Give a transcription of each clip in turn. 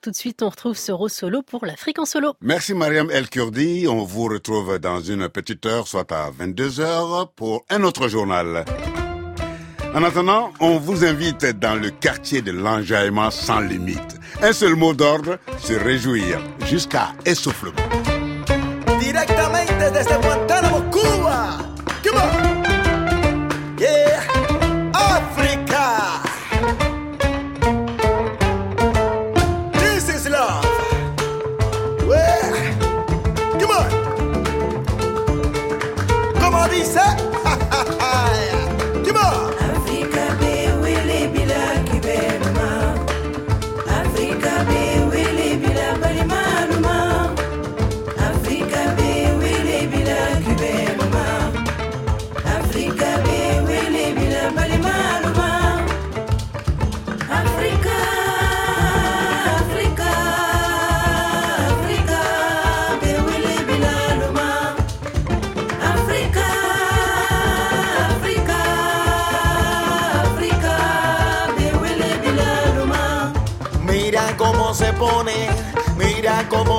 Tout de suite, on retrouve Soro Solo pour l'Afrique en solo. Merci Mariam El Kurdi. On vous retrouve dans une petite heure, soit à 22 heures, pour un autre journal. En attendant, on vous invite dans le quartier de l'enjaillement sans limite. Un seul mot d'ordre, se réjouir jusqu'à essoufflement. Directement desde Guantánamo, Cuba.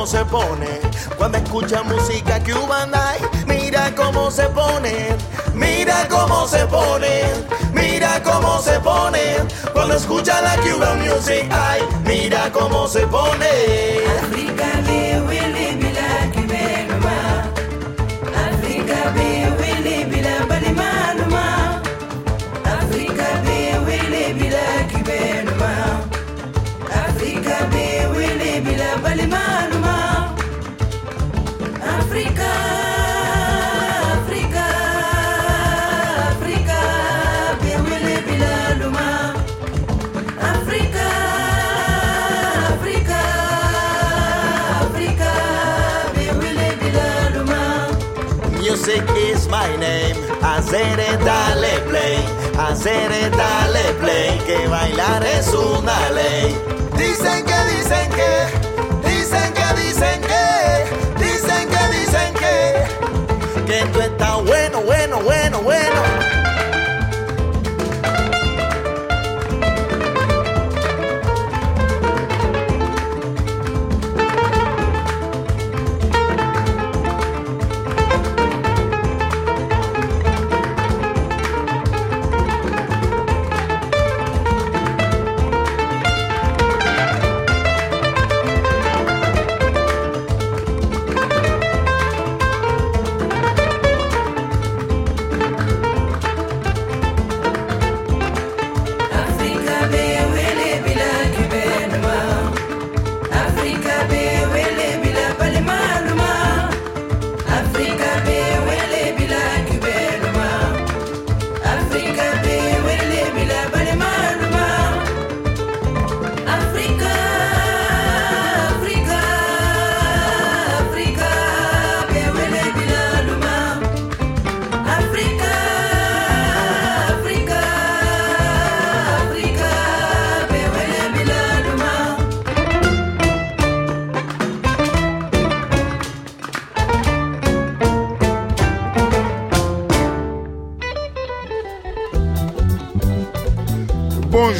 Se pone cuando escucha música cubana. Mira cómo se pone, mira cómo se pone, mira cómo se pone cuando escucha la Cuban music. Ay, mira cómo se pone. Africa be willy bila kibeluma. Africa be willy bila balimanuma. Africa be willy bila kibeluma. Africa be dale play, hacer es dale play, que bailar es una ley. Dicen que, dicen que,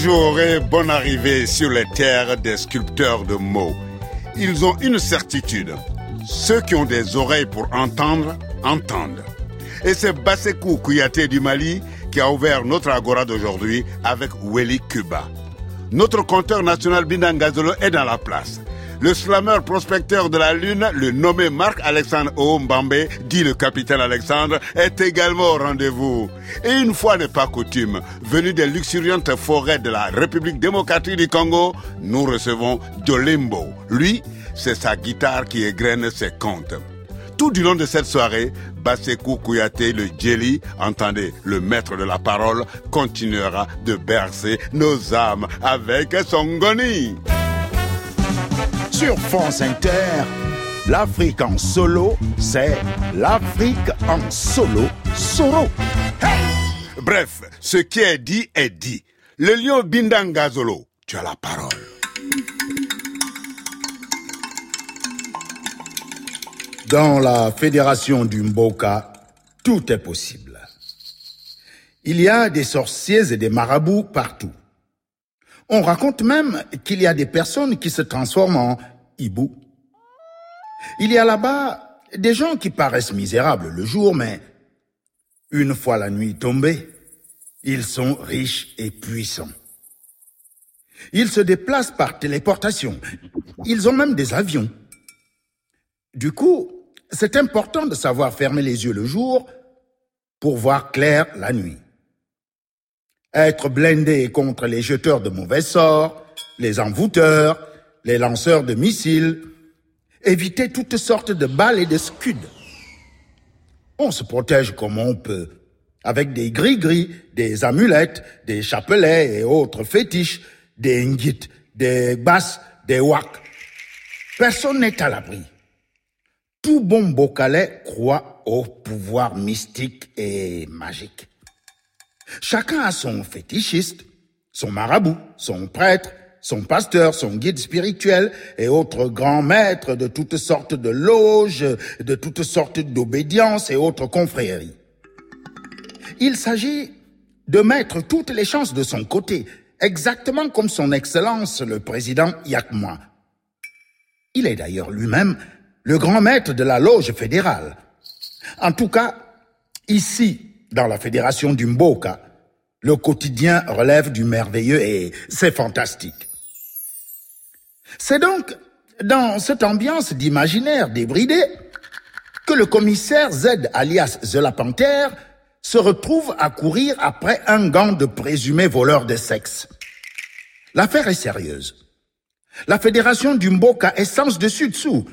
Bonjour et bonne arrivée sur les terres des sculpteurs de mots. Ils ont une certitude. Ceux qui ont des oreilles pour entendre, entendent. Et c'est Basekou Kouyaté du Mali qui a ouvert notre agora d'aujourd'hui avec Weli Kuba. Notre compteur national Bindangazolo est dans la place. Le slammer prospecteur de la Lune, le nommé Marc-Alexandre Oumbambe, dit le capitaine Alexandre, est également au rendez-vous. Et une fois n'est pas coutume, venu des luxuriantes forêts de la République démocratique du Congo, nous recevons Dolimbo. Lui, c'est sa guitare qui égrène ses contes. Tout du long de cette soirée, Basekou Kouyaté, le Djeli, entendez, le maître de la parole, continuera de bercer nos âmes avec son goni. Sur France Inter, l'Afrique en solo, c'est l'Afrique en solo solo. Bref, ce qui est dit est dit. Le lion Bindangazolo, tu as la parole. Dans la fédération du Mboka, tout est possible. Il y a des sorciers et des marabouts partout. On raconte même qu'il y a des personnes qui se transforment en hibou. Il y a là-bas des gens qui paraissent misérables le jour, mais une fois la nuit tombée, ils sont riches et puissants. Ils se déplacent par téléportation. Ils ont même des avions. Du coup, c'est important de savoir fermer les yeux le jour pour voir clair la nuit. Être blindé contre les jeteurs de mauvais sorts, les envoûteurs, les lanceurs de missiles, éviter toutes sortes de balles et de scuds. On se protège comme on peut, avec des gris-gris, des amulettes, des chapelets et autres fétiches, des ngits, des basses, des waks. Personne n'est à l'abri. Tout bon bocalais croit au pouvoir mystique et magique. Chacun a son fétichiste, son marabout, son prêtre, son pasteur, son guide spirituel et autres grands maîtres de toutes sortes de loges, de toutes sortes d'obédiences et autres confréries. Il s'agit de mettre toutes les chances de son côté, exactement comme son Excellence le président Yakma. Il est d'ailleurs lui-même le grand maître de la loge fédérale. En tout cas, ici, dans la fédération du Mboka, le quotidien relève du merveilleux et c'est fantastique. C'est donc dans cette ambiance d'imaginaire débridé que le commissaire Z alias The se retrouve à courir après un gang de présumés voleurs de sexe. L'affaire est sérieuse. La fédération du Mboka est sens dessus dessous.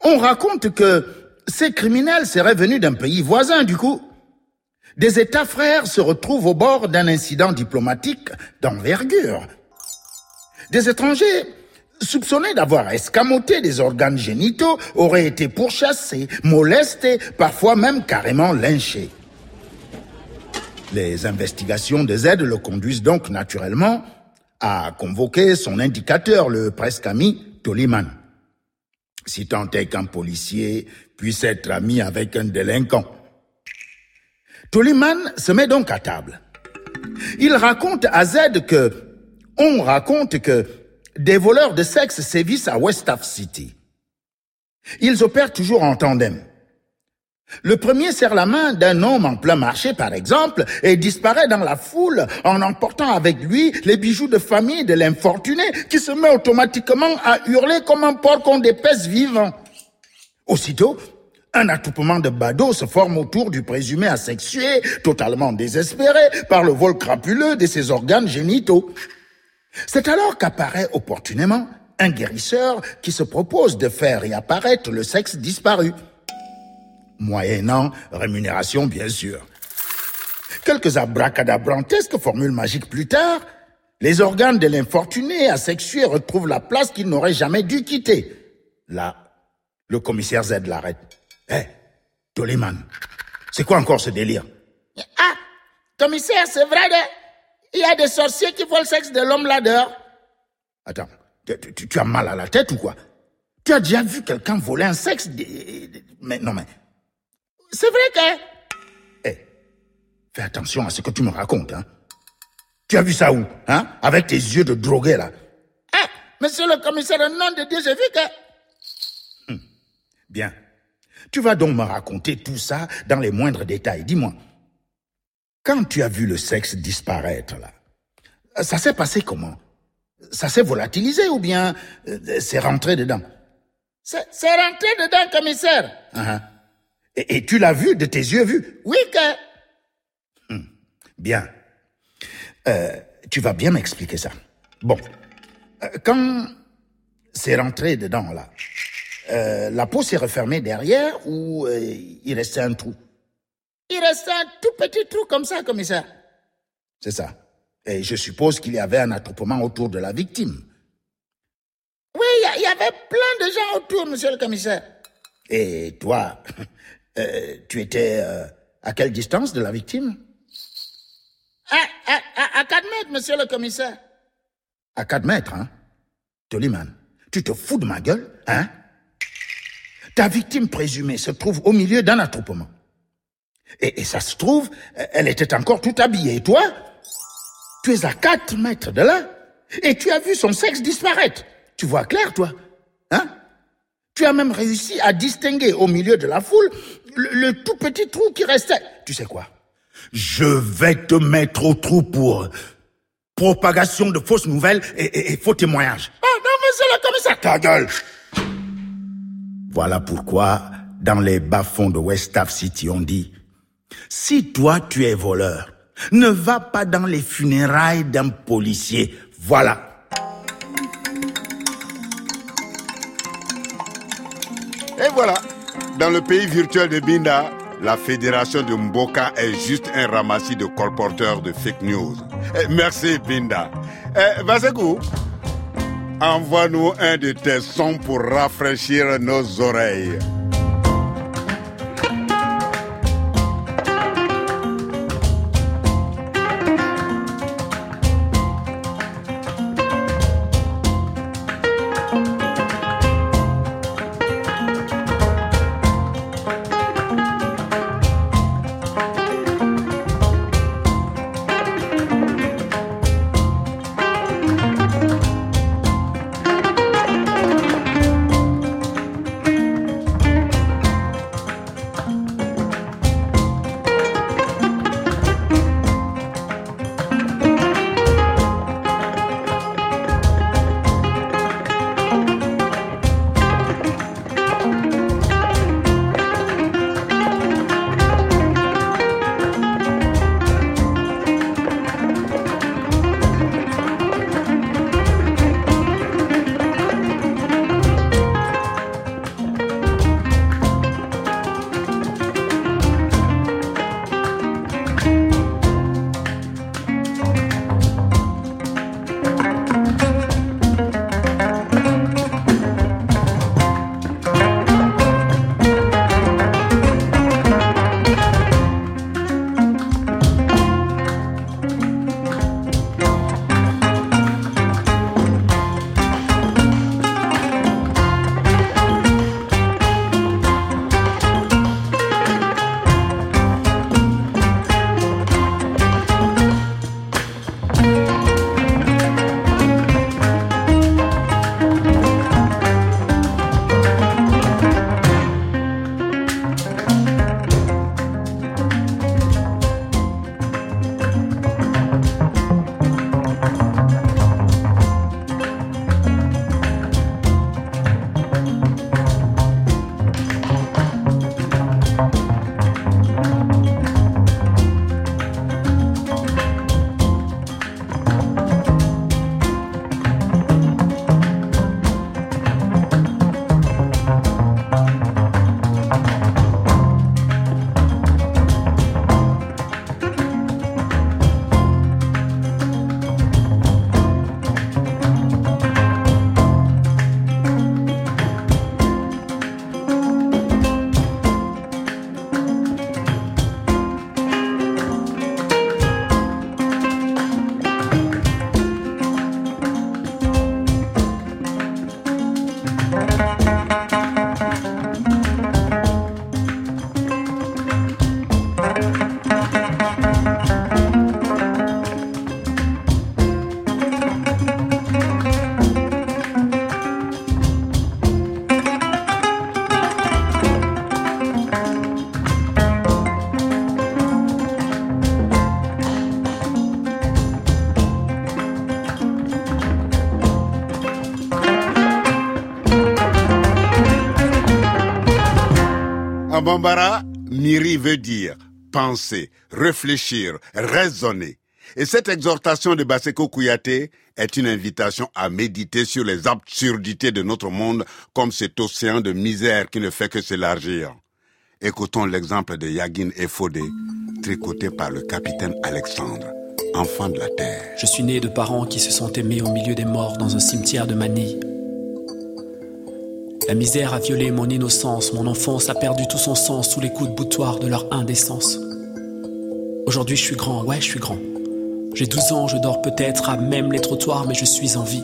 On raconte que ces criminels seraient venus d'un pays voisin, du coup. Des États frères se retrouvent au bord d'un incident diplomatique d'envergure. Des étrangers soupçonnés d'avoir escamoté des organes génitaux auraient été pourchassés, molestés, parfois même carrément lynchés. Les investigations de Z le conduisent donc naturellement à convoquer son indicateur, le presque ami Toliman. Si tant est qu'un policier puisse être ami avec un délinquant. Toliman se met donc à table. Il raconte à Z que, on raconte que des voleurs de sexe sévissent à Westaff City. Ils opèrent toujours en tandem. Le premier serre la main d'un homme en plein marché, par exemple, et disparaît dans la foule en emportant avec lui les bijoux de famille de l'infortuné qui se met automatiquement à hurler comme un porc qu'on dépèce vivant. Aussitôt, un attroupement de badauds se forme autour du présumé asexué, totalement désespéré par le vol crapuleux de ses organes génitaux. C'est alors qu'apparaît opportunément un guérisseur qui se propose de faire réapparaître le sexe disparu moyennant rémunération bien sûr. Quelques abracadabrantesques formules magiques plus tard, les organes de l'infortuné asexué retrouvent la place qu'ils n'auraient jamais dû quitter. Là, le commissaire Z l'arrête. Hé, Toliman, c'est quoi encore ce délire? Ah, commissaire, c'est vrai, de... il y a des sorciers qui volent le sexe de l'homme là dehors. Attends, tu, tu- tu as mal à la tête ou quoi? Tu as déjà vu quelqu'un voler un sexe de- Mais non, mais C'est vrai que... Hé, fais attention à ce que tu me racontes, hein. Tu as vu ça où, hein? Avec tes yeux de drogué, là. Ah, monsieur le commissaire, au nom de Dieu, j'ai vu que... Bien. Tu vas donc me raconter tout ça dans les moindres détails. Dis-moi, quand tu as vu le sexe disparaître, là, ça s'est passé comment? Ça s'est volatilisé ou bien euh, c'est rentré dedans? C'est rentré dedans, commissaire. Ah, ah. et, et tu l'as vu de tes yeux vus? Oui que... Bien. Euh, tu vas bien m'expliquer ça. Bon. Euh, quand c'est rentré dedans, là, euh, la peau s'est refermée derrière ou euh, il restait un trou? Il reste un tout petit trou comme ça, commissaire. C'est ça. Et je suppose qu'il y avait un attroupement autour de la victime. Oui, il y avait plein de gens autour, monsieur le commissaire. Et toi, euh, tu étais à quelle distance de la victime? À, à, à, à 4 mètres, monsieur le commissaire. À 4 mètres, hein? Toliman, tu te fous de ma gueule, hein? Ta victime présumée se trouve au milieu d'un attroupement. Et, ça se trouve, elle était encore tout habillée. Et toi Tu es à 4 mètres de là et tu as vu son sexe disparaître. Tu vois clair, toi Hein? Tu as même réussi à distinguer au milieu de la foule le, le tout petit trou qui restait. Tu sais quoi? Je vais te mettre au trou pour propagation de fausses nouvelles et, et- et faux témoignages. Ah non, monsieur le commissaire, ta gueule Voilà pourquoi, dans les bas-fonds de West Ave City, on dit si toi tu es voleur, ne va pas dans les funérailles d'un policier. Voilà. Et voilà, dans le pays virtuel de Binda, la fédération de Mboka est juste un ramassis de colporteurs de fake news. Eh, merci Binda. Eh, Vasekou, envoie-nous un de tes sons pour rafraîchir nos oreilles. En Bambara, Miri veut dire penser, réfléchir, raisonner. Et cette exhortation de Baseko Kouyaté est une invitation à méditer sur les absurdités de notre monde comme cet océan de misère qui ne fait que s'élargir. Écoutons l'exemple de Yagin Efodé, tricoté par le capitaine Alexandre, enfant de la terre. Je suis né de parents qui se sont aimés au milieu des morts dans un cimetière de Manille. La misère a violé mon innocence, mon enfance a perdu tout son sens sous les coups de boutoir de leur indécence. Aujourd'hui je suis grand, ouais je suis grand. J'ai 12 ans, je dors peut-être à même les trottoirs, mais je suis en vie.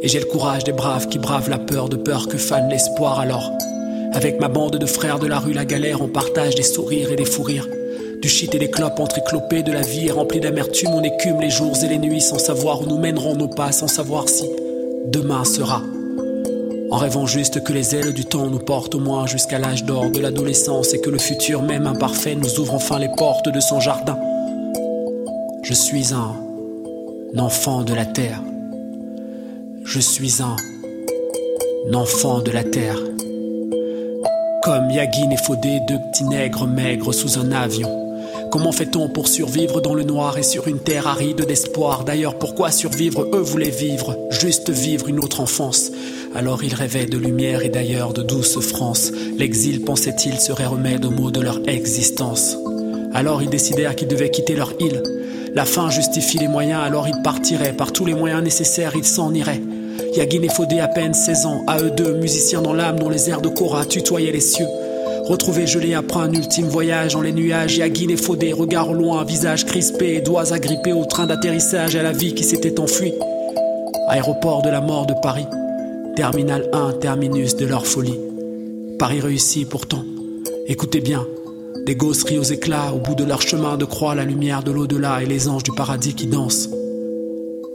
Et j'ai le courage des braves qui bravent la peur de peur que fane l'espoir alors. Avec ma bande de frères de la rue La Galère, on partage des sourires et des fous rires. Du shit et des clopes entreclopées de la vie remplie d'amertume. On écume les jours et les nuits sans savoir où nous mèneront nos pas, sans savoir si demain sera. En rêvant juste que les ailes du temps nous portent au moins jusqu'à l'âge d'or de l'adolescence et que le futur même imparfait nous ouvre enfin les portes de son jardin. Je suis un enfant de la terre. Je suis un enfant de la terre. Comme Yagin et Fodé, deux petits nègres maigres sous un avion. Comment fait-on pour survivre dans le noir et sur une terre aride d'espoir? D'ailleurs, pourquoi survivre? Eux voulaient vivre, juste vivre une autre enfance. Alors ils rêvaient de lumière et d'ailleurs de douce France. L'exil, pensait-il, serait remède aux maux de leur existence. Alors ils décidèrent qu'ils devaient quitter leur île. La fin justifie les moyens, alors ils partiraient. Par tous les moyens nécessaires, ils s'en iraient. Yagin et Fodé à peine 16 ans, à eux deux, musiciens dans l'âme dont les airs de Cora tutoyaient les cieux. Retrouvés gelés après un ultime voyage en les nuages, Yagin et Fodé, regard au loin, visage crispé, doigts agrippés au train d'atterrissage à la vie qui s'était enfuie. Aéroport de la mort de Paris, terminal 1, terminus de leur folie. Paris réussi pourtant. Écoutez bien, des gosses rient aux éclats au bout de leur chemin de croix, la lumière de l'au-delà et les anges du paradis qui dansent.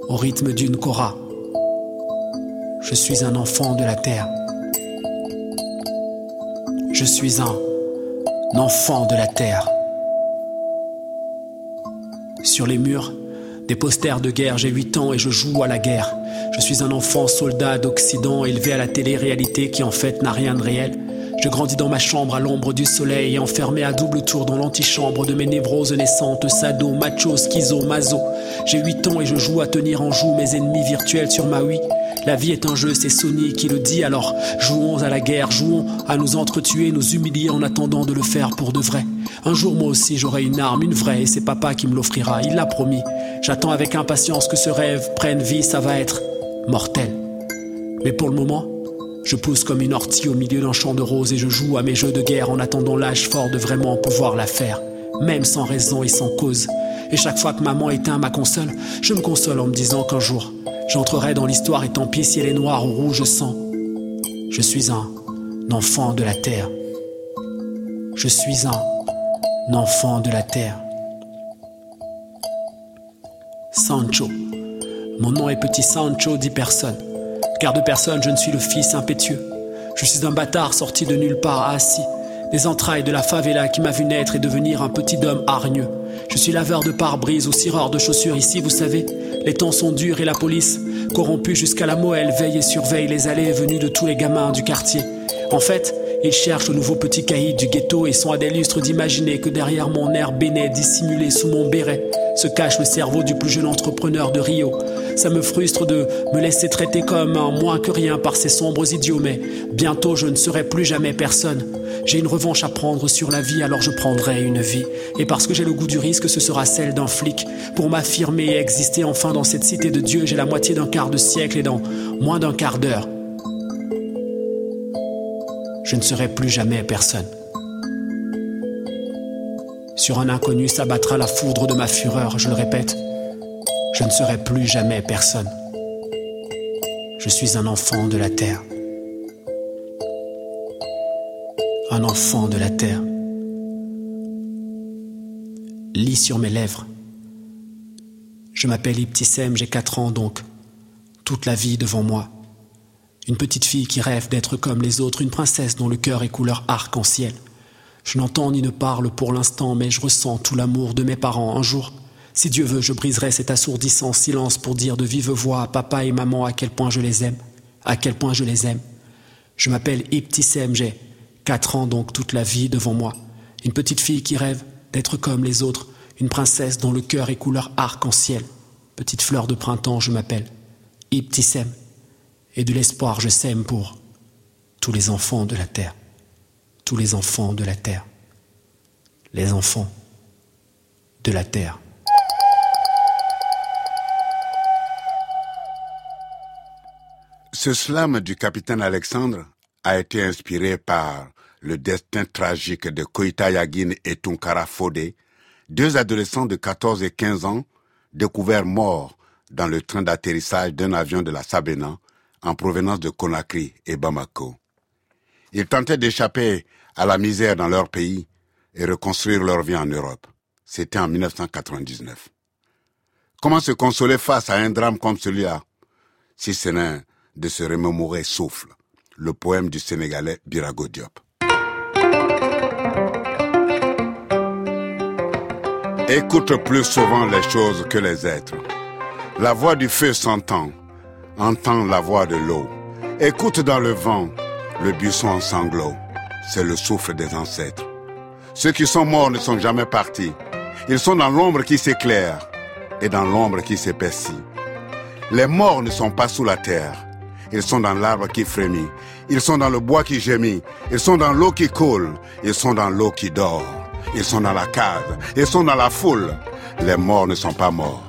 Au rythme d'une cora. Je suis un enfant de la terre. Je suis un enfant de la terre. Sur les murs, des posters de guerre, j'ai 8 ans et je joue à la guerre. Je suis un enfant soldat d'Occident élevé à la télé-réalité qui en fait n'a rien de réel. Je grandis dans ma chambre à l'ombre du soleil enfermé à double tour dans l'antichambre de mes névroses naissantes, sado, macho, schizo, mazo. J'ai 8 ans et je joue à tenir en joue mes ennemis virtuels sur ma Wii. La vie est un jeu, c'est Sony qui le dit, alors jouons à la guerre, jouons à nous entretuer, nous humilier en attendant de le faire pour de vrai. Un jour moi aussi j'aurai une arme, une vraie, et c'est papa qui me l'offrira, il l'a promis. J'attends avec impatience que ce rêve prenne vie, ça va être mortel. Mais pour le moment, je pousse comme une ortie au milieu d'un champ de roses et je joue à mes jeux de guerre en attendant l'âge fort de vraiment pouvoir la faire, même sans raison et sans cause. Et chaque fois que maman éteint ma console, je me console en me disant qu'un jour, j'entrerai dans l'histoire et tant pis si elle est noire ou rouge sang. Je suis un enfant de la terre. Je suis un enfant de la terre. Sancho. Mon nom est petit Sancho, dit personne. Car de personne, je ne suis le fils impétueux. Je suis un bâtard sorti de nulle part, assis, des entrailles de la favela qui m'a vu naître et devenir un petit homme hargneux. Je suis laveur de pare-brise ou cireur de chaussures ici, vous savez. Les temps sont durs et la police, corrompue jusqu'à la moelle, veille et surveille les allées et venues de tous les gamins du quartier. En fait, ils cherchent le nouveau petit caïd du ghetto et sont à des lustres d'imaginer que derrière mon air béné dissimulé sous mon béret se cache le cerveau du plus jeune entrepreneur de Rio. Ça me frustre de me laisser traiter comme un moins que rien par ces sombres idiots, mais bientôt je ne serai plus jamais personne. J'ai une revanche à prendre sur la vie, alors je prendrai une vie. Et parce que j'ai le goût du risque, ce sera celle d'un flic. Pour m'affirmer et exister enfin dans cette cité de Dieu, j'ai la moitié d'un quart de siècle et dans moins d'un quart d'heure, je ne serai plus jamais personne. Sur un inconnu s'abattra la foudre de ma fureur, je le répète, je ne serai plus jamais personne. Je suis un enfant de la terre. Un enfant de la terre. Lis sur mes lèvres. Je m'appelle Ibtissem, j'ai 4 ans donc. Toute la vie devant moi. Une petite fille qui rêve d'être comme les autres, une princesse dont le cœur est couleur arc-en-ciel. Je n'entends ni ne parle pour l'instant, mais je ressens tout l'amour de mes parents. Un jour, si Dieu veut, je briserai cet assourdissant silence pour dire de vive voix à papa et maman à quel point je les aime, à quel point je les aime. Je m'appelle Ibtissem, j'ai quatre ans donc toute la vie devant moi. Une petite fille qui rêve d'être comme les autres, une princesse dont le cœur est couleur arc-en-ciel. Petite fleur de printemps, je m'appelle Ibtissem. Et de l'espoir, je sème pour tous les enfants de la terre. Tous les enfants de la terre. Les enfants de la terre. Ce slam du capitaine Alexandre a été inspiré par le destin tragique de Koita Yagin et Tunkara Fode, deux adolescents de 14 et 15 ans découverts morts dans le train d'atterrissage d'un avion de la Sabena en provenance de Conakry et Bamako. Ils tentaient d'échapper à la misère dans leur pays et reconstruire leur vie en Europe. C'était en 1999. Comment se consoler face à un drame comme celui-là, si ce n'est de se remémorer souffle, le poème du Sénégalais Birago Diop? Écoute plus souvent les choses que les êtres. La voix du feu s'entend, entend la voix de l'eau. Écoute dans le vent, le buisson en sanglots. C'est le souffle des ancêtres. Ceux qui sont morts ne sont jamais partis. Ils sont dans l'ombre qui s'éclaire et dans l'ombre qui s'épaissit. Les morts ne sont pas sous la terre. Ils sont dans l'arbre qui frémit. Ils sont dans le bois qui gémit. Ils sont dans l'eau qui coule. Ils sont dans l'eau qui dort. Ils sont dans la cave. Ils sont dans la foule. Les morts ne sont pas morts.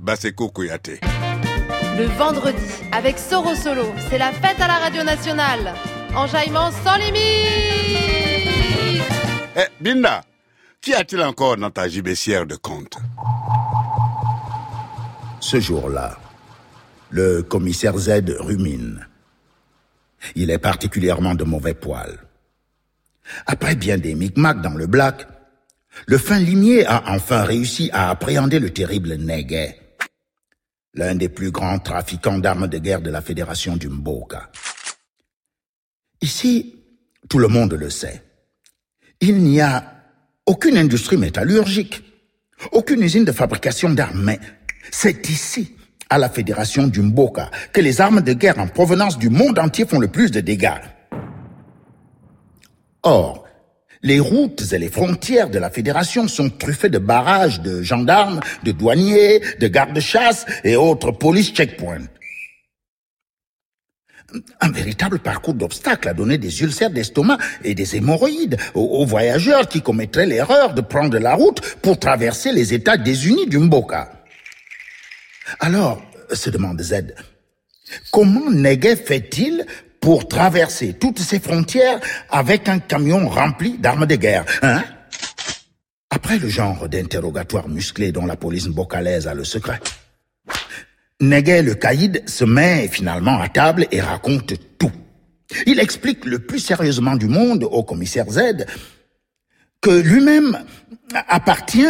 Baseko Kouyaté. Le vendredi, avec Soro Solo, c'est la fête à la radio nationale. Enjaillement sans limite Eh, Binda, qu'y a-t-il encore dans ta gibecière de compte? Ce jour-là, le commissaire Z rumine. Il est particulièrement de mauvais poil. Après bien des micmacs dans le black, le fin limier a enfin réussi à appréhender le terrible Neguet, l'un des plus grands trafiquants d'armes de guerre de la Fédération du Mboka. Ici, tout le monde le sait. Il n'y a aucune industrie métallurgique, aucune usine de fabrication d'armes, mais c'est ici, à la Fédération du Mboka, que les armes de guerre en provenance du monde entier font le plus de dégâts. Or, les routes et les frontières de la Fédération sont truffées de barrages de gendarmes, de douaniers, de gardes-chasse et autres police checkpoints. Un véritable parcours d'obstacles a donné des ulcères d'estomac et des hémorroïdes aux, voyageurs qui commettraient l'erreur de prendre la route pour traverser les États désunis du Mboka. Alors, se demande Z, comment Neguet fait-il pour traverser toutes ces frontières avec un camion rempli d'armes de guerre, hein? Après le genre d'interrogatoire musclé dont la police mbokalaise a le secret, Neguet le caïd se met finalement à table et raconte tout. Il explique le plus sérieusement du monde au commissaire Z que lui-même appartient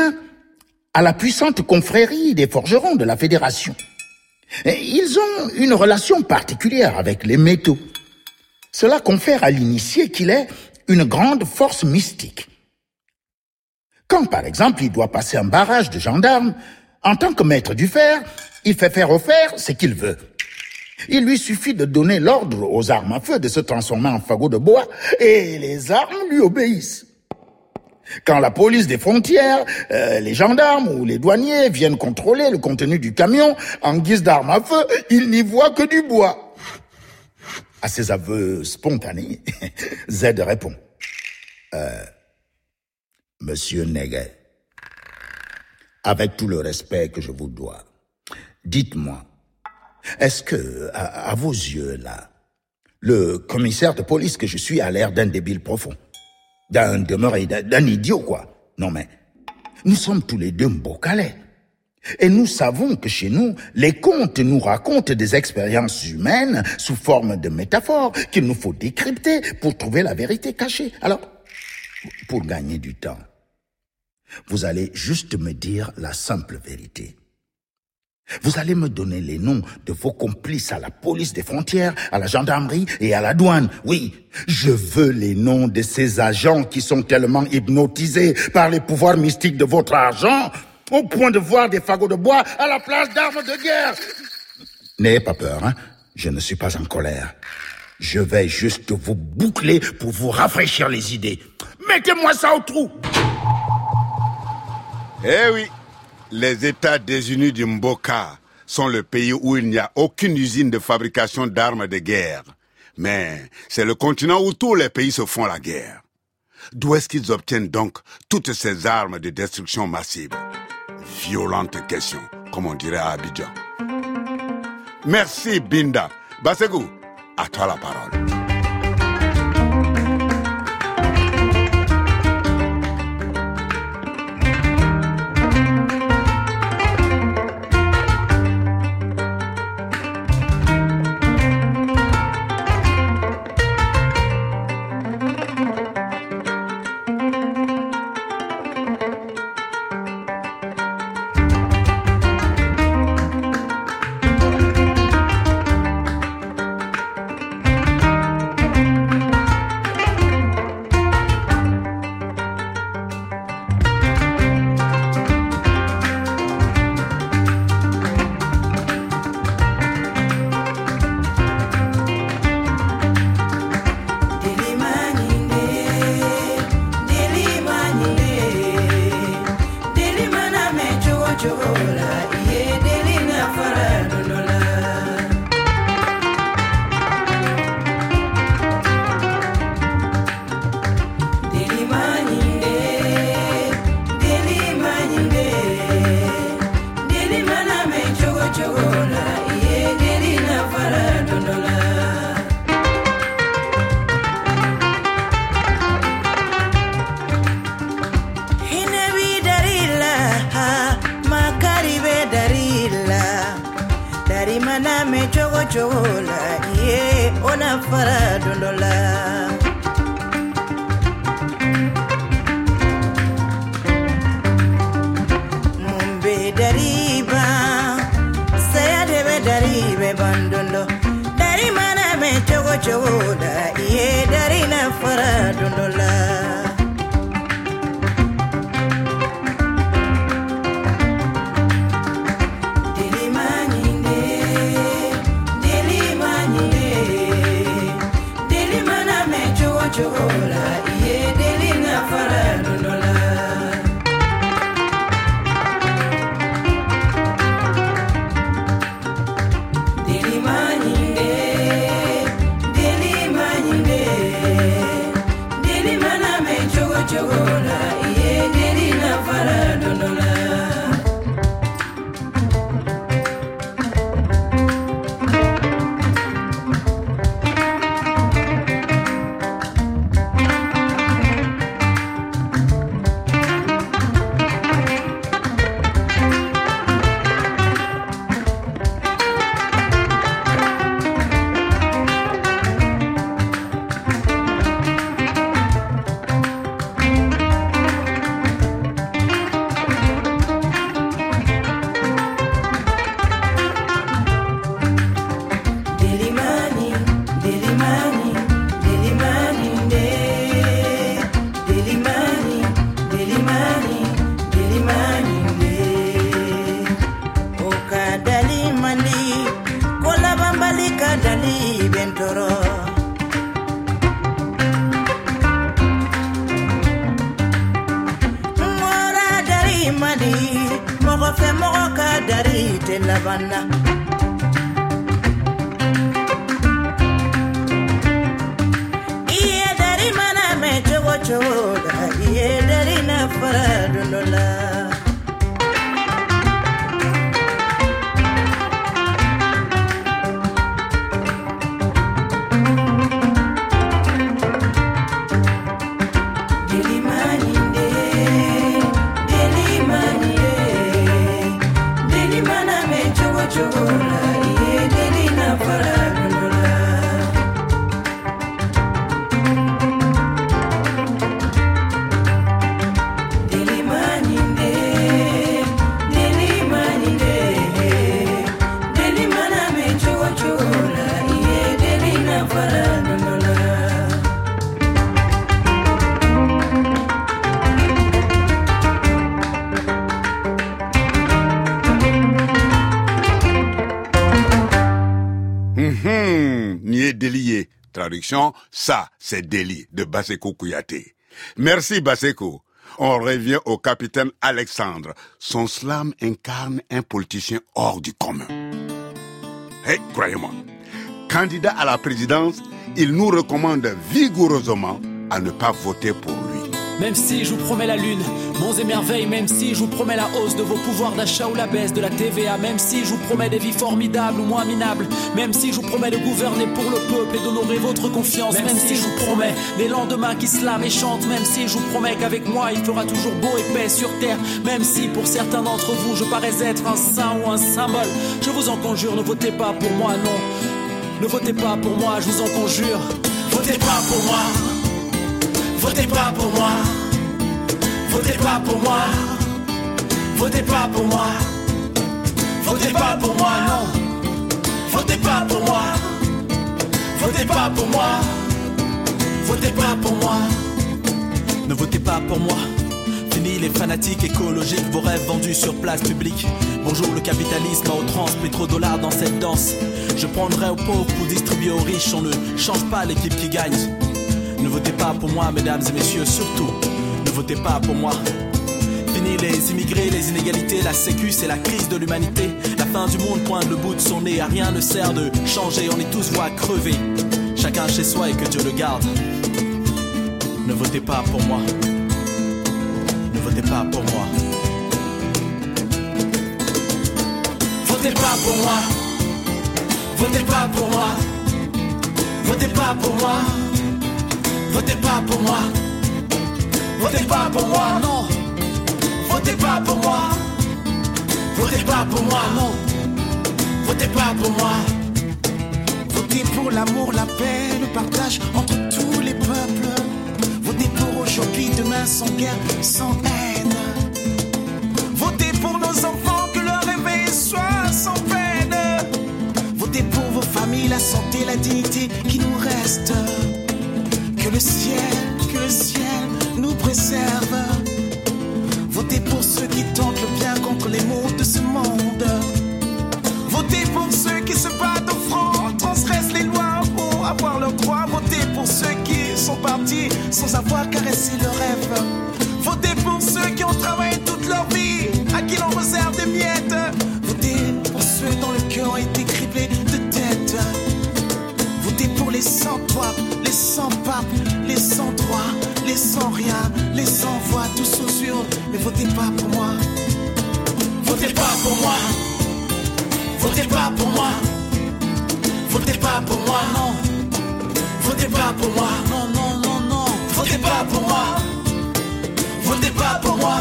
à la puissante confrérie des forgerons de la Fédération. Ils ont une relation particulière avec les métaux. Cela confère à l'initié qu'il est une grande force mystique. Quand, par exemple, il doit passer un barrage de gendarmes, en tant que maître du fer, il fait faire au fer ce qu'il veut. Il lui suffit de donner l'ordre aux armes à feu de se transformer en fagots de bois et les armes lui obéissent. Quand la police des frontières, euh, les gendarmes ou les douaniers viennent contrôler le contenu du camion en guise d'arme à feu, ils n'y voient que du bois. À ces aveux spontanés, Z répond. Euh, Monsieur Neguet, avec tout le respect que je vous dois, dites-moi, est-ce que, à, vos yeux là, le commissaire de police que je suis a l'air d'un débile profond d'un demeuré, d'un d'un idiot, quoi? Non, mais nous sommes tous les deux mbocalais. Et nous savons que chez nous, les contes nous racontent des expériences humaines sous forme de métaphores qu'il nous faut décrypter pour trouver la vérité cachée. Alors, pour gagner du temps, vous allez juste me dire la simple vérité. Vous allez me donner les noms de vos complices à la police des frontières, à la gendarmerie et à la douane. Oui, je veux les noms de ces agents qui sont tellement hypnotisés par les pouvoirs mystiques de votre argent au point de voir des fagots de bois à la place d'armes de guerre. N'ayez pas peur, hein. Je ne suis pas en colère. Je vais juste vous boucler pour vous rafraîchir les idées. Mettez-moi ça au trou. Eh oui, les États désunis du Mboka sont le pays où il n'y a aucune usine de fabrication d'armes de guerre. Mais c'est le continent où tous les pays se font la guerre. D'où est-ce qu'ils obtiennent donc toutes ces armes de destruction massive? Violente question, comme on dirait à Abidjan. Merci Binda. Basegou, à toi la parole. Hum, Nié délié. Traduction, ça, c'est délit de Baseko Kouyaté. Merci Baseko. On revient au capitaine Alexandre. Son slam incarne un politicien hors du commun. Hé, croyez-moi, candidat à la présidence, il nous recommande vigoureusement à ne pas voter pour lui. Même si je vous promets la lune, monts et merveilles, même si je vous promets la hausse de vos pouvoirs d'achat ou la baisse de la TVA, même si je vous promets des vies formidables ou moins minables, même si je vous promets de gouverner pour le peuple et d'honorer votre confiance, même, si je vous promets des lendemains qui se lament et chantent, même si je vous promets qu'avec moi il fera toujours beau et paix sur terre, même si pour certains d'entre vous je parais être un saint ou un symbole, je vous en conjure, ne votez pas pour moi, non. Ne votez pas pour moi, je vous en conjure. Votez pas pour moi. Votez pas pour moi. Votez pas pour moi. Votez pas pour moi. Votez pas pour moi, non. Votez pas pour moi. Votez pas pour moi. Votez pas pour moi. Ne votez pas pour moi. Fini les fanatiques écologiques, vos rêves vendus sur place publique. Bonjour le capitalisme à outrance, pétrodollars dans cette danse. Je prendrai aux pauvres pour distribuer aux riches, on ne change pas l'équipe qui gagne. Ne votez pas pour moi, mesdames et messieurs, surtout, ne votez pas pour moi. Fini les immigrés, les inégalités, la sécu, c'est la crise de l'humanité. La fin du monde pointe le bout de son nez, à rien ne sert de changer, on est tous voix crever. Chacun chez soi et que Dieu le garde. Ne votez pas pour moi. Ne votez pas pour moi. Votez pas pour moi. Votez pas pour moi. Votez pas pour moi. Votez pas pour moi. Votez pas pour moi, non. Votez pas pour moi. Votez pas pour moi, non. Votez pas pour moi. Votez pour l'amour, la paix, le partage entre tous les peuples. Votez pour aujourd'hui, demain sans guerre, sans haine. Votez pour nos enfants, que leur réveil soit sans peine. Votez pour vos familles, la santé, la dignité qui nous reste. Le ciel, que le ciel nous préserve. Votez pour ceux qui tentent le bien contre les maux de ce monde. Votez pour ceux qui se battent au front, transgressent les lois pour avoir leurs droits. Votez pour ceux qui sont partis sans avoir caressé leurs rêves. Votez pour ceux qui ont travaillé toute leur vie, à qui l'on réserve des miettes. Votez pour ceux dont le cœur a été criblé de dettes. Votez pour les sans toit, les sans pape, les sans droit, les sans rien, les sans voix, tous aux urnes. Mais votez pas pour moi. Votez pas pour moi. Votez pas pour moi. Votez pas pour moi, non. Votez pas pour moi, non, non, non, non. Votez pas pour moi. Votez pas pour moi.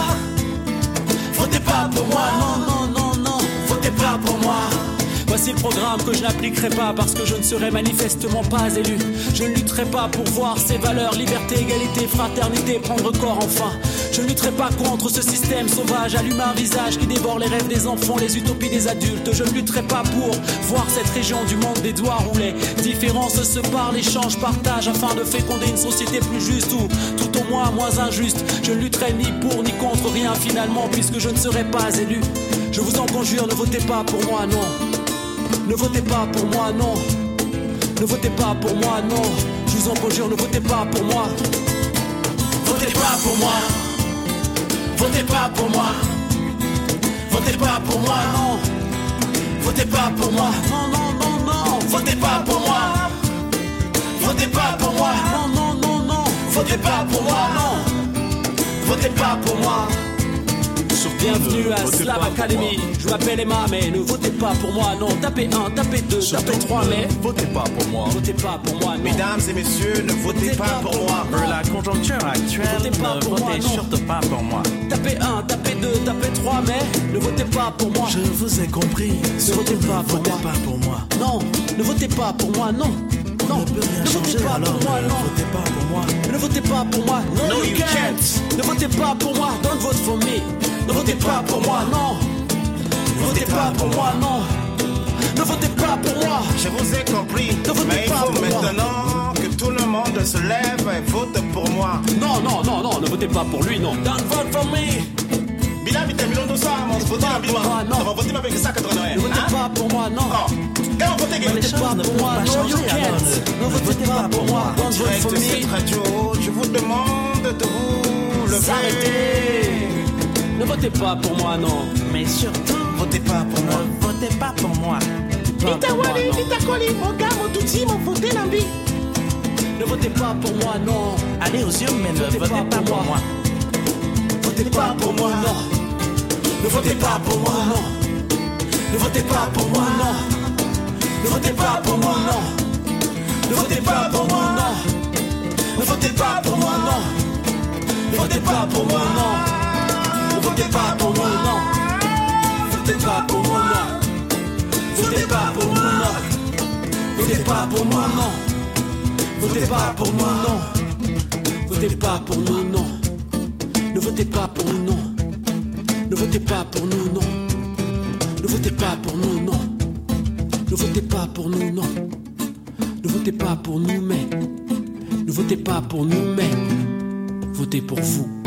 Votez pas pour moi, non, non, non, non. Votez pas pour moi. Voici le programme que je n'appliquerai pas parce que je ne serai manifestement pas élu. Je ne lutterai pas pour voir ces valeurs, liberté, égalité, fraternité prendre corps enfin. Je ne lutterai pas contre ce système sauvage, allumé un visage qui dévore les rêves des enfants, les utopies des adultes. Je ne lutterai pas pour voir cette région du monde des doigts où les différences se parlent, échangent, partagent afin de féconder une société plus juste ou tout au moins moins injuste. Je ne lutterai ni pour ni contre rien finalement puisque je ne serai pas élu. Je vous en conjure, ne votez pas pour moi, non. Ne votez pas pour moi, non. Ne votez pas pour moi, non. Je vous en conjure, ne votez pas pour moi. Votez pas pour moi. Votez pas pour moi. Votez pas pour moi, non. Votez pas pour moi. Non, non, non, non. Votez pas pour moi. Votez pas pour moi. Non, non, non, non. Votez pas pour moi, non. Votez pas pour moi. Bienvenue à Slav Academy. Je m'appelle Emma, mais ne votez pas pour moi, non. Tapez 1, tapez 2, tapez 3, mais votez pas pour moi. Votez pas pour moi, non. Mesdames et messieurs, ne votez, pas, pour moi. Pour la conjoncture actuelle, Votez pas ne pour votez moi, non. surtout pas pour moi. Tapez 1, tapez 2, tapez 3, mais ne votez pas pour moi. Je vous ai compris. Ne votez pas pour votez moi. pas pour moi. Non, ne votez pas pour moi, non. Non, ne ne votez pas alors. pour moi, ne non. votez pas pour moi. Ne votez pas pour moi, non. No, you you can't. Ne votez pas pour moi, don't vote for me. Ne votez pas pour moi, non. Ne votez pas pour moi, non. Ne votez pas pour moi. Je vous ai compris. Ne votez Mais il pas faut pour moi. maintenant que tout le monde se lève et vote pour moi. Non, non, non, non, ne votez pas pour lui, non. Don't vote for me. Bila bita milongo sa mo voter na bima. Ah, non. Ça va voter avec ça 89. Ne votez pas pour moi, non. Oh. Quand on vote Ne pas pour moi, non, you can't. ne- votez pas pour moi, don't vote for de me. radio, je vous demande de vous lever. S'arrêtez. Ne votez pas pour moi, non. Mais surtout, Votez pas pour moi. ne votez pas pour moi. Pas pour moi, non. Itakoli, Oga, Motuti, mon voté Nambi. Ne votez pas pour moi, non. Allez aux urnes, mais ne Votez votez pas pas pour moi. Votez pas pour moi, non. Ne votez pas pour moi, non. Ne votez pas pour moi, non. Ne votez pas pour moi, non. Ne votez pas pour moi, non. Ne votez pas pour moi, non. Ne votez pas pour moi, non. Votez pas pour moi, non. Votez pas pour moi, non. Votez pas pour moi, non. Votez pas pour moi, non. Votez pas pour moi, non. Votez pas pour nous, non. Ne votez pas pour nous, non. Ne votez pas pour nous, non. Ne votez pas pour nous, non. Ne votez pas pour nous, non. Ne votez pas pour nous, mais. Ne votez pas pour nous, mais. Votez pour vous.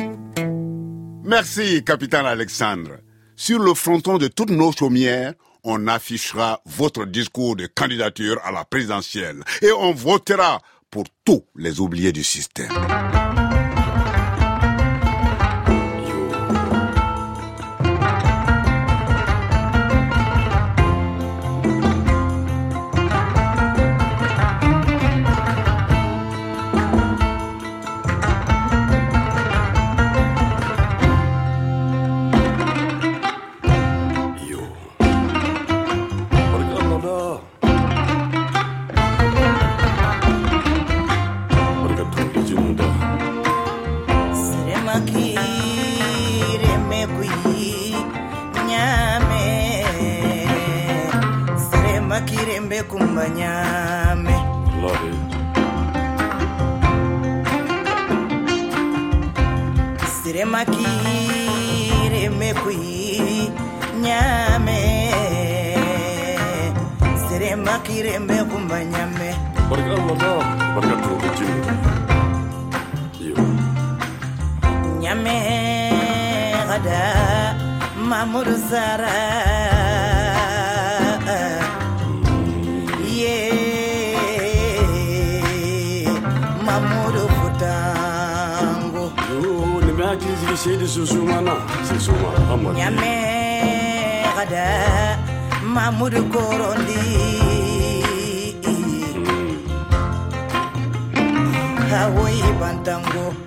Merci, capitaine Alexandre. Sur le fronton de toutes nos chaumières, on affichera votre discours de candidature à la présidentielle et on votera pour tous les oubliés du système. kirembe kumbanyame. Love it. Kisirema kireme kui nyame sirema kirembe kumbanyame. Barka allah barka turukuti nyame gada mamur zara. c'est de Sousoumana, c'est Souma Hamad. Yamé Rada, Mahmoud Korondi. Hawaii Bantango.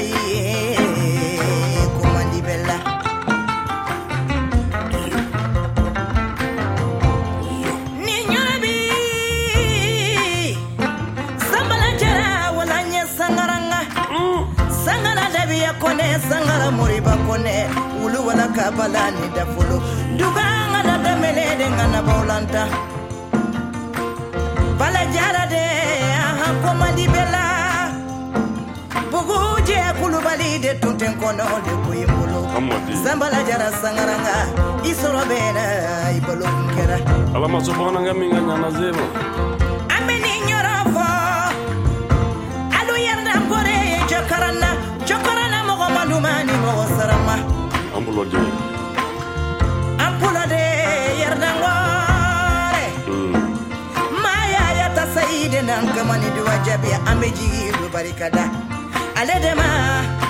aí. kono le ko ye bolo zanbala jara sangaranga i sɔrɔ bɛ na i balo kun kɛra ala bamanankɛ min ka ɲana zebo an bɛ ni ɲɔrɔ fɔ alu yɛrɛda bore ye jɔkaranna jɔkaranna mɔgɔ maluma ni mɔgɔ sarama. An bolo an bolo de yɛrɛdangɔre hmm. maya ya tasayide nan kamani duwa jabi an bɛ jigi barikada. Ale dema.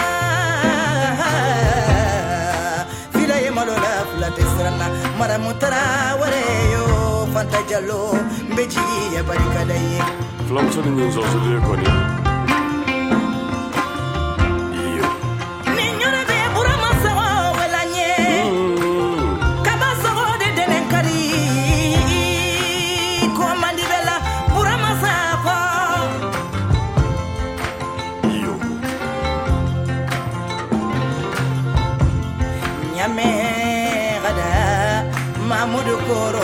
maramutara wareyo fanta jallo beji ya barikadaye flocks to the news also there por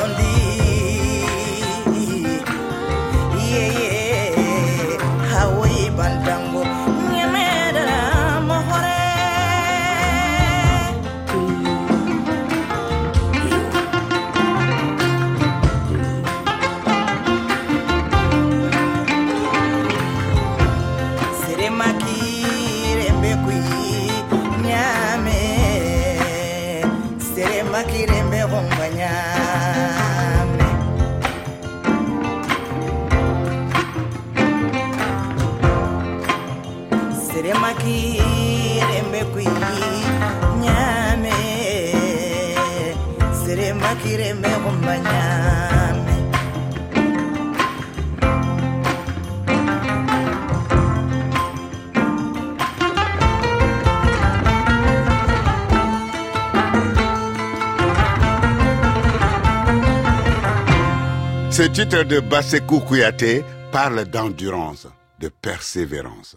Le titre de Basekou Kouyaté parle d'endurance, de persévérance.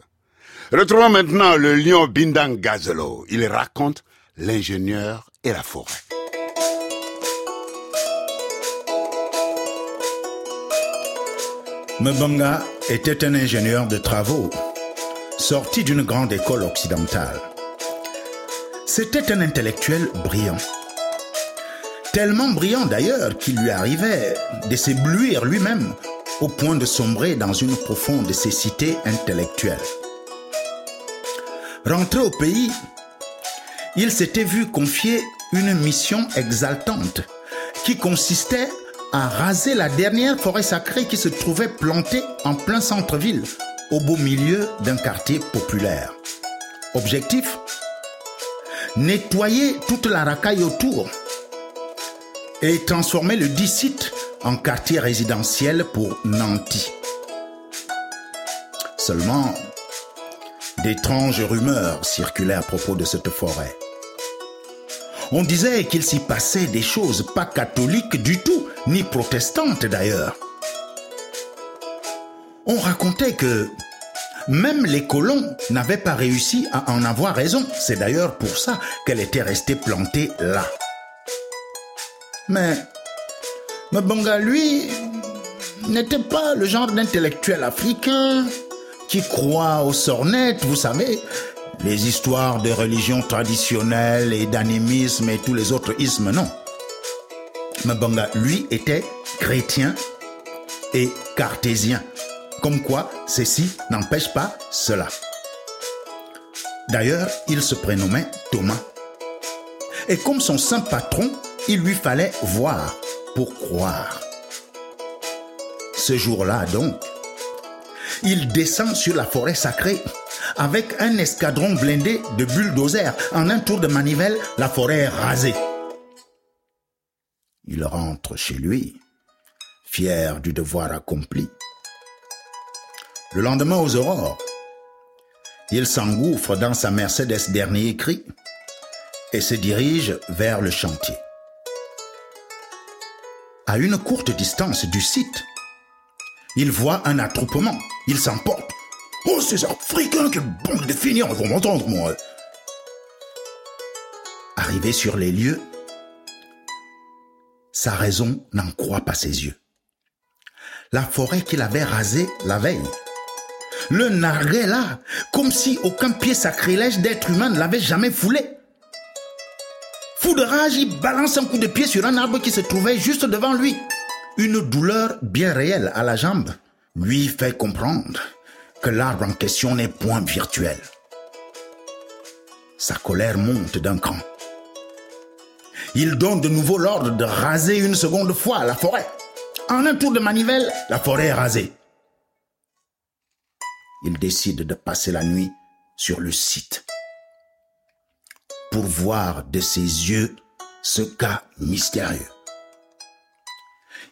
Retrouvons maintenant le lion Bindang Gazelo. Il raconte l'ingénieur et la forêt. Mbanga était un ingénieur de travaux, sorti d'une grande école occidentale. C'était un intellectuel brillant Tellement brillant d'ailleurs qu'il lui arrivait de s'éblouir lui-même au point de sombrer dans une profonde cécité intellectuelle. Rentré au pays, il s'était vu confier une mission exaltante qui consistait à raser la dernière forêt sacrée qui se trouvait plantée en plein centre-ville, au beau milieu d'un quartier populaire. Objectif? Nettoyer toute la racaille autour et transformer le dit site en quartier résidentiel pour Nanti. Seulement, d'étranges rumeurs circulaient à propos de cette forêt. On disait qu'il s'y passait des choses pas catholiques du tout, ni protestantes d'ailleurs. On racontait que même les colons n'avaient pas réussi à en avoir raison. C'est d'ailleurs pour ça qu'elle était restée plantée là. Mais Mbonga, lui, n'était pas le genre d'intellectuel africain qui croit aux sornettes, vous savez, les histoires de religion traditionnelle et d'animisme et tous les autres ismes, non. Mbonga, lui, était chrétien et cartésien. Comme quoi, ceci n'empêche pas cela. D'ailleurs, il se prénommait Thomas. Et comme son saint patron, il lui fallait voir pour croire. Ce jour-là donc, il descend sur la forêt sacrée avec un escadron blindé de bulldozers. En un tour de manivelle, la forêt est rasée. Il rentre chez lui, fier du devoir accompli. Le lendemain aux aurores, il s'engouffre dans sa Mercedes dernier cri et se dirige vers le chantier. À une courte distance du site, il voit un attroupement. Il s'emporte. Oh, ces Africains, quelle bande de finir, ils vont m'entendre, moi. Arrivé sur les lieux, sa raison n'en croit pas ses yeux. La forêt qu'il avait rasée la veille le narguait là, comme si aucun pied sacrilège d'être humain ne l'avait jamais foulé. De rage, il balance un coup de pied sur un arbre qui se trouvait juste devant lui. Une douleur bien réelle à la jambe lui fait comprendre que l'arbre en question n'est point virtuel. Sa colère monte d'un cran. Il donne de nouveau l'ordre de raser une seconde fois la forêt. En un tour de manivelle, la forêt est rasée il décide de passer la nuit sur le site pour voir de ses yeux ce cas mystérieux.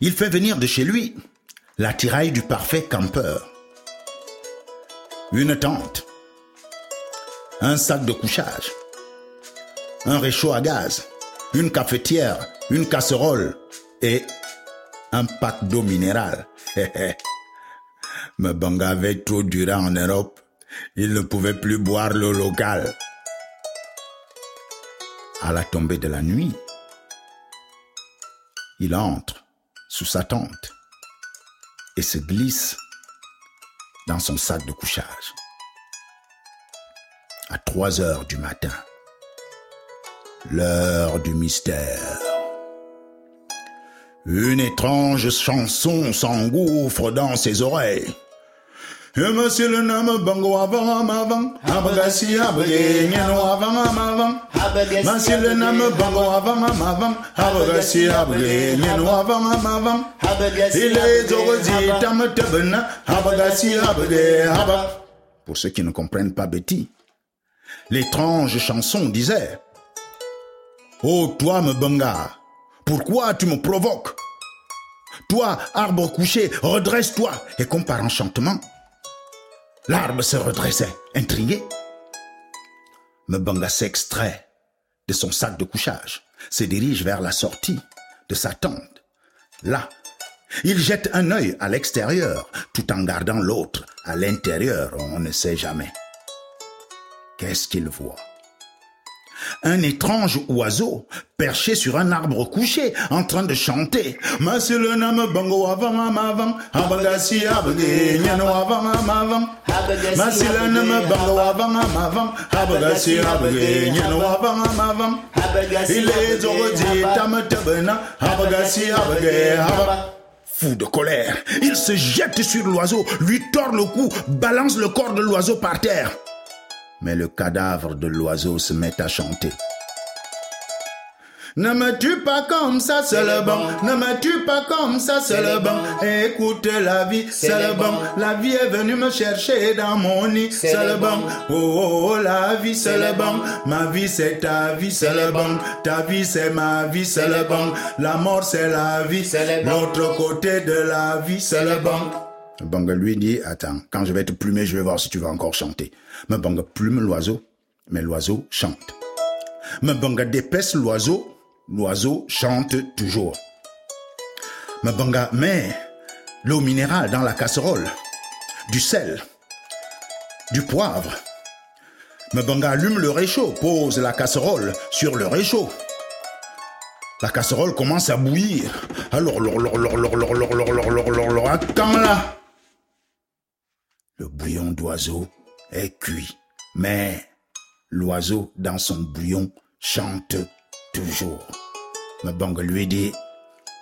Il fait venir de chez lui l'attirail du parfait campeur. Une tente, un sac de couchage, un réchaud à gaz, une cafetière, une casserole et un pack d'eau minérale. Mais Banga avait trop duré en Europe. Il ne pouvait plus boire l'eau locale. À la tombée de la nuit, il entre sous sa tente et se glisse dans son sac de couchage. À 3 heures du matin, l'heure du mystère. Une étrange chanson s'engouffre dans ses oreilles. Monsieur le nom bango avant avant abagasi abage nyano avant avant Monsieur le nom bango avant avant abagasi abage nyano avant avant Il est orodi tam tabana abagasi abage abag Pour ceux qui ne comprennent pas Betty, l'étrange chanson disait Oh toi me banga, pourquoi tu me provoques? Toi, arbre couché, redresse-toi. Et comme par enchantement, L'arbre se redressait, intrigué. Mbanga s'extrait de son sac de couchage, se dirige vers la sortie de sa tente. Là, il jette un œil à l'extérieur, tout en gardant l'autre à l'intérieur, on ne sait jamais. Qu'est-ce qu'il voit? Un étrange oiseau perché sur un arbre couché en train de chanter. Masilunam bango avant avant, abagasi abage, nyano avant avant. Masilunam bango avant avant, abagasi abage, nyano avant avant. Il est orodi tam tabena, abagasi abage, abagasi. Fou de colère, il se jette sur l'oiseau, lui tord le cou, balance le corps de l'oiseau par terre. Mais le cadavre de l'oiseau se met à chanter. Ne me tue pas comme ça, c'est le bon. Ne me tue pas comme ça, c'est le bon. Écoute la vie, c'est le bon. La vie est venue me chercher dans mon nid, c'est le bon. Oh, oh, oh, la vie, c'est le bon. Ma vie, c'est ta vie, c'est le bon. Ta vie, c'est ma vie, c'est le bon. La mort, c'est la vie. L'autre côté de la vie, c'est le bon. Banga lui dit, attends, quand je vais te plumer, je vais voir si tu vas encore chanter. Me banga plume l'oiseau, mais l'oiseau chante. Me banga d'épaisse l'oiseau, l'oiseau chante toujours. Me banga met l'eau minérale dans la casserole, du sel, du poivre. Me banga allume le réchaud, pose la casserole sur le réchaud. La casserole commence à bouillir. Alors, Le bouillon d'oiseau est cuit, mais l'oiseau dans son bouillon chante toujours. Ma bangue lui dit,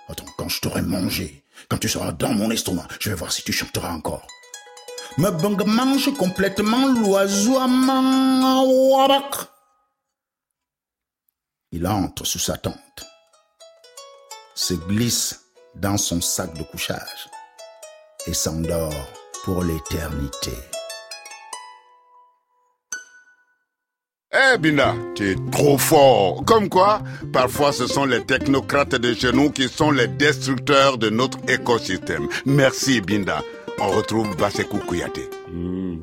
attends, quand je t'aurai mangé, quand tu seras dans mon estomac, je vais voir si tu chanteras encore. Ma bangue mange complètement l'oiseau à Mangawabak. Il entre sous sa tente, se glisse dans son sac de couchage et s'endort pour l'éternité. Eh Binda, tu es trop fort. Comme quoi, parfois ce sont les technocrates de chez nous qui sont les destructeurs de notre écosystème. Merci Binda. On retrouve Basekou Kouyaté. Hmm,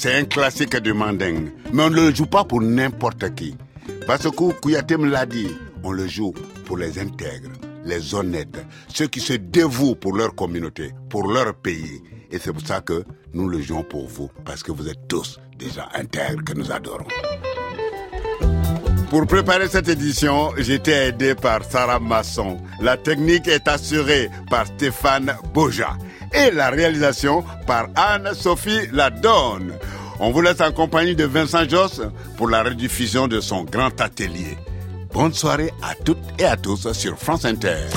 c'est un classique du mandingue. Mais on ne le joue pas pour n'importe qui. Parce que Kouyaté me l'a dit, on le joue pour les intègres, les honnêtes, ceux qui se dévouent pour leur communauté, pour leur pays. Et c'est pour ça que nous le jouons pour vous, parce que vous êtes tous des gens intègres que nous adorons. Pour préparer cette édition, j'étais aidé par Sarah Masson. La technique est assurée par Stéphane Boja. Et la réalisation par Anne-Sophie Ladonne. On vous laisse en compagnie de Vincent Joss pour la rediffusion de son grand atelier. Bonne soirée à toutes et à tous sur France Inter.